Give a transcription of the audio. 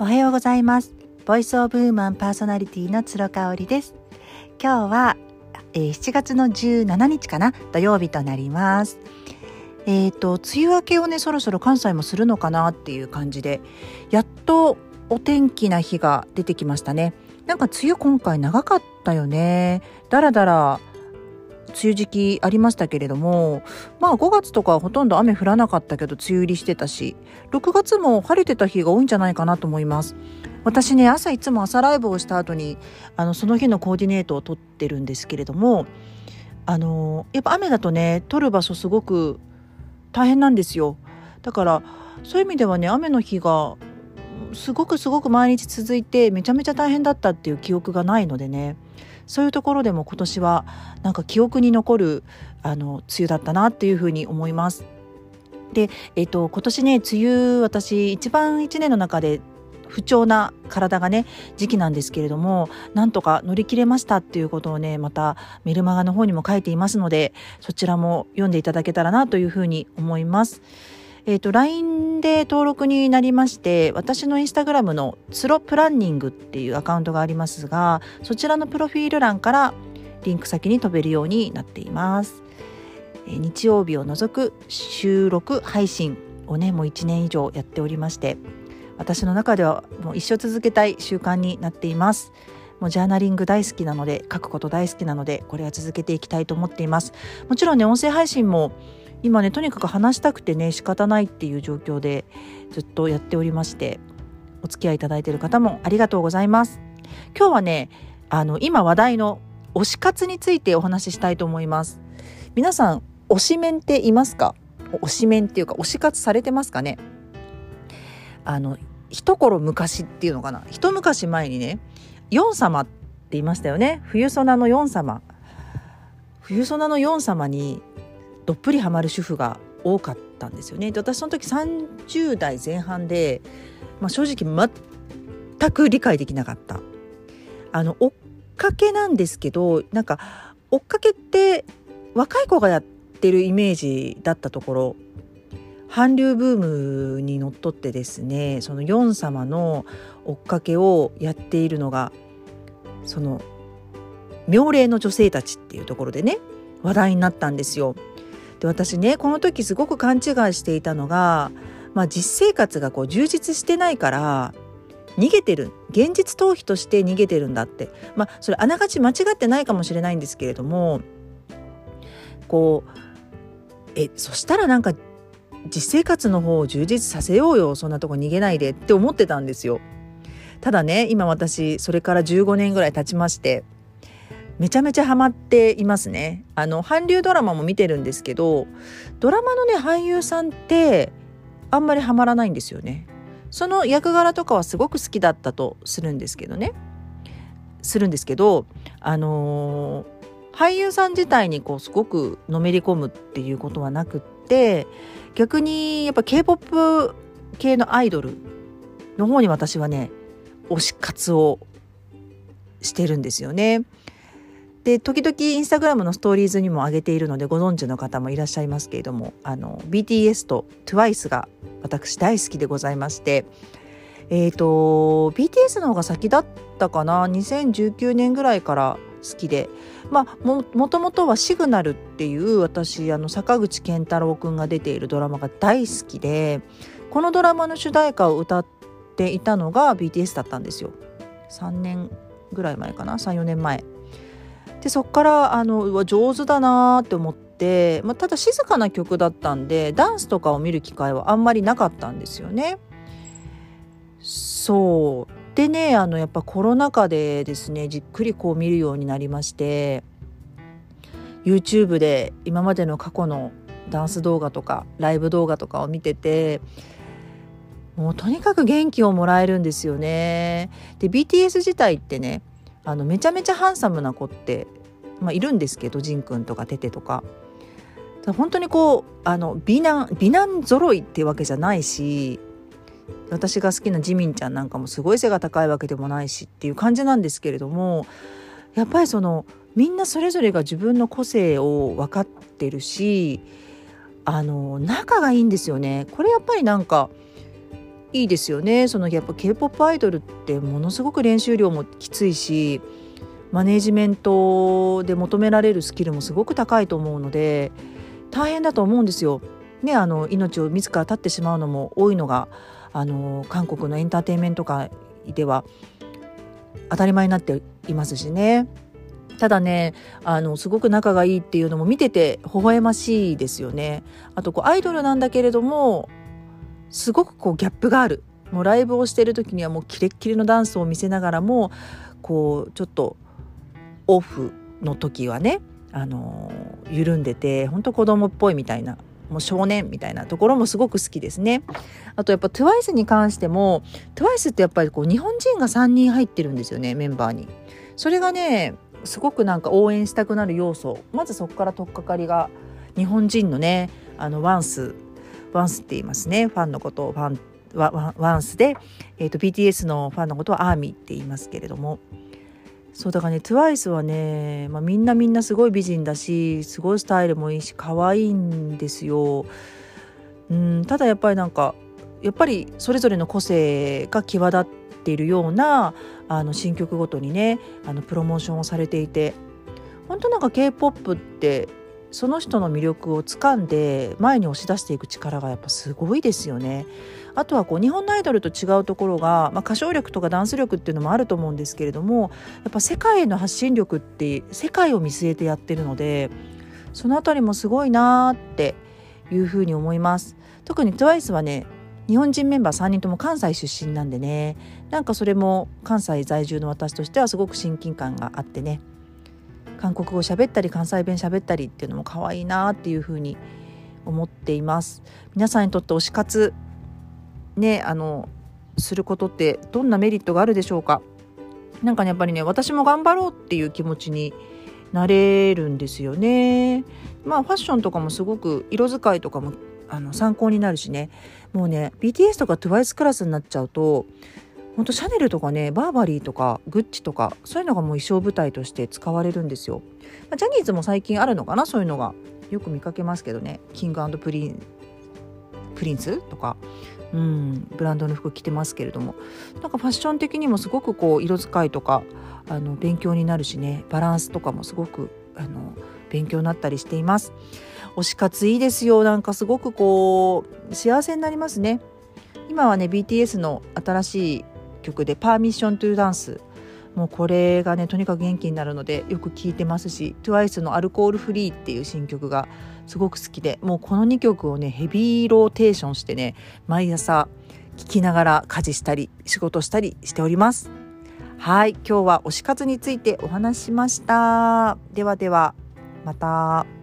おはようございます。ボイスオブウーマンパーソナリティの鶴香織です。今日は、えー、7月の17日かな？土曜日となります。えっ、ー、と梅雨明けをねそろそろ関西もするのかなっていう感じでやっとお天気な日が出てきましたね。なんか梅雨今回長かったよね。だらだら梅雨時期ありましたけれどもまあ5月とかほとんど雨降らなかったけど梅雨入りしてたし6月も晴れてた日が多いんじゃないかなと思います。私ね朝いつも朝ライブをした後にあのその日のコーディネートを取ってるんですけれどもあのやっぱ雨だとね撮る場所すごく大変なんですよ。だからそういう意味ではね雨の日がすごくすごく毎日続いてめちゃめちゃ大変だったっていう記憶がないのでねそういうところでも今年はなんか記憶に残るあの梅雨だったなっていうふうに思います。で、えっと、今年ね梅雨私一番1年の中で不調な体がね時期なんですけれどもなんとか乗り切れましたっていうことをねまたメルマガの方にも書いていますのでそちらも読んでいただけたらなというふうに思います。えっ、ー、と LINE で登録になりまして私のインスタグラムのツロプランニングっていうアカウントがありますがそちらのプロフィール欄からリンク先に飛べるようになっています。えー、日曜日を除く収録配信をねもう1年以上やっておりまして私の中ではもう一生続けたい習慣になっています。もうジャーナリング大好きなので書くこと大好きなのでこれは続けていきたいと思っていますもちろんね音声配信も今ねとにかく話したくてね仕方ないっていう状況でずっとやっておりましてお付き合いいただいている方もありがとうございます。今日はねあの今話題の推し活についてお話ししたいと思います。皆さん推しメンっていますか？推しメンっていうか推し活されてますかね？あの一頃昔っていうのかな？一昔前にねヨン様って言いましたよね。冬ソナのヨン様。冬ソナのヨン様にどっぷりハマる主婦が多かったんですよね。で私その時30代前半で、まあ、正直全く理解できなかった。あの追っかけなんですけどなんか追っかけって若い子がやってるイメージだったところ韓流ブームにのっとってですねそのヨン様の追っかけをやっているのがその妙齢の女性たちっていうところでね話題になったんですよ。で私ねこの時すごく勘違いしていたのが、まあ、実生活がこう充実してないから逃げてる現実逃避として逃げてるんだってまあそれあながち間違ってないかもしれないんですけれどもこうえそしたらなんか実生活の方を充実させようよそんなとこ逃げないでって思ってたんですよ。ただね今私それから15年ぐらい経ちましてめちゃめちゃハマっていますね。あの韓流ドラマも見てるんですけどドラマのね俳優さんってあんまりハマらないんですよね。その役柄とかはすごく好きだったとするんですけどねするんですけどあのー、俳優さん自体にこうすごくのめり込むっていうことはなくって逆にやっぱ K-POP 系のアイドルの方に私はね推し活をしてるんですよね。で時々インスタグラムのストーリーズにも上げているのでご存知の方もいらっしゃいますけれどもあの BTS と TWICE が私大好きでございましてえ、ー、と BTS の方が先だったかな？2019年ぐらいから好きでまあももともとは「シグナル」っていう私あの坂口健太郎くんが出ているドラマが大好きでこのドラマの主題歌を歌っていたのが BTS だったんですよ。3年ぐらい前かな？34年前。でそっからあの上手だなって思って、まあ、ただ静かな曲だったんでダンスとかを見る機会はあんまりなかったんですよね。そうでねあのやっぱコロナ禍でですねじっくりこう見るようになりまして YouTube で今までの過去のダンス動画とかライブ動画とかを見ててもうとにかく元気をもらえるんですよね。で BTS 自体ってねあのめちゃめちゃハンサムな子って、まあ、いるんですけどジンくんとかテテとか。本当にこうあの美男美男揃いっていうわけじゃないし私が好きなジミンちゃんなんかもすごい背が高いわけでもないしっていう感じなんですけれどもやっぱりそのみんなそれぞれが自分の個性を分かってるしあの仲がいいんですよね。これやっぱりなんかいいですよねそのやっぱ k p o p アイドルってものすごく練習量もきついしマネージメントで求められるスキルもすごく高いと思うので大変だと思うんですよ。ね、あの命を自ら絶ってしまうのも多いのがあの韓国のエンターテインメント界では当たり前になっていますしね。ただねあのすごく仲がいいっていうのも見てて微笑ましいですよね。あとこうアイドルなんだけれどもすごくこうギャップがあるもうライブをしてる時にはもうキレッキレのダンスを見せながらもこうちょっとオフの時はねあの緩んでて本当子供っぽいみたいなもう少年みたいなところもすごく好きですね。あとやっぱ TWICE に関しても TWICE ってやっぱりこう日本人が3人入ってるんですよねメンバーに。それがねすごくなんか応援したくなる要素まずそこから取っかかりが日本人のねあのワンスワンスって言いますねファンのことをファンワワンスで、えーと、BTS のファンのことはアーミーって言いますけれどもそうだからね TWICE はね、まあ、みんなみんなすごい美人だしすごいスタイルもいいし可愛いんですよ。うんただやっぱりなんかやっぱりそれぞれの個性が際立っているようなあの新曲ごとにねあのプロモーションをされていて本当なんか k p o p ってその人の魅力をつかんで前に押し出していく力がやっぱすごいですよね。あとはこう日本のアイドルと違うところが、まあ、歌唱力とかダンス力っていうのもあると思うんですけれどもやっぱ世界への発信力って世界を見据えてやってるのでそのあたりもすごいなーっていうふうに思います。特に TWICE はね日本人メンバー3人とも関西出身なんでねなんかそれも関西在住の私としてはすごく親近感があってね韓国語喋ったり関西弁喋ったりっていうのも可愛いなっていうふうに思っています。皆さんにとって推し活ねあのすることってどんなメリットがあるでしょうか？なんかねやっぱりね私も頑張ろうっていう気持ちになれるんですよね。まあファッションとかもすごく色使いとかもあの参考になるしね。もうね BTS とか TWICE クラスになっちゃうとほんとシャネルとかねバーバリーとかグッチとかそういうのがもう衣装舞台として使われるんですよ、まあ、ジャニーズも最近あるのかなそういうのが。よく見かけますけどね。キングプリンプリンス？とか。うん。ブランドの服着てますけれども。なんかファッション的にもすごくこう色使いとかあの勉強になるしね。バランスとかもすごくあの勉強になったりしています。推し活いいですよ。なんかすごくこう幸せになりますね。今はね BTS の新しい曲で「パーミッショントゥダンス」もうこれがねとにかく元気になるのでよく聴いてますし TWICE の「アルコールフリー」っていう新曲がすごく好きでもうこの2曲をねヘビーローテーションしてね毎朝聴きながら家事したり仕事したりしておりますはい今日は推し活についてお話ししましたではではまた。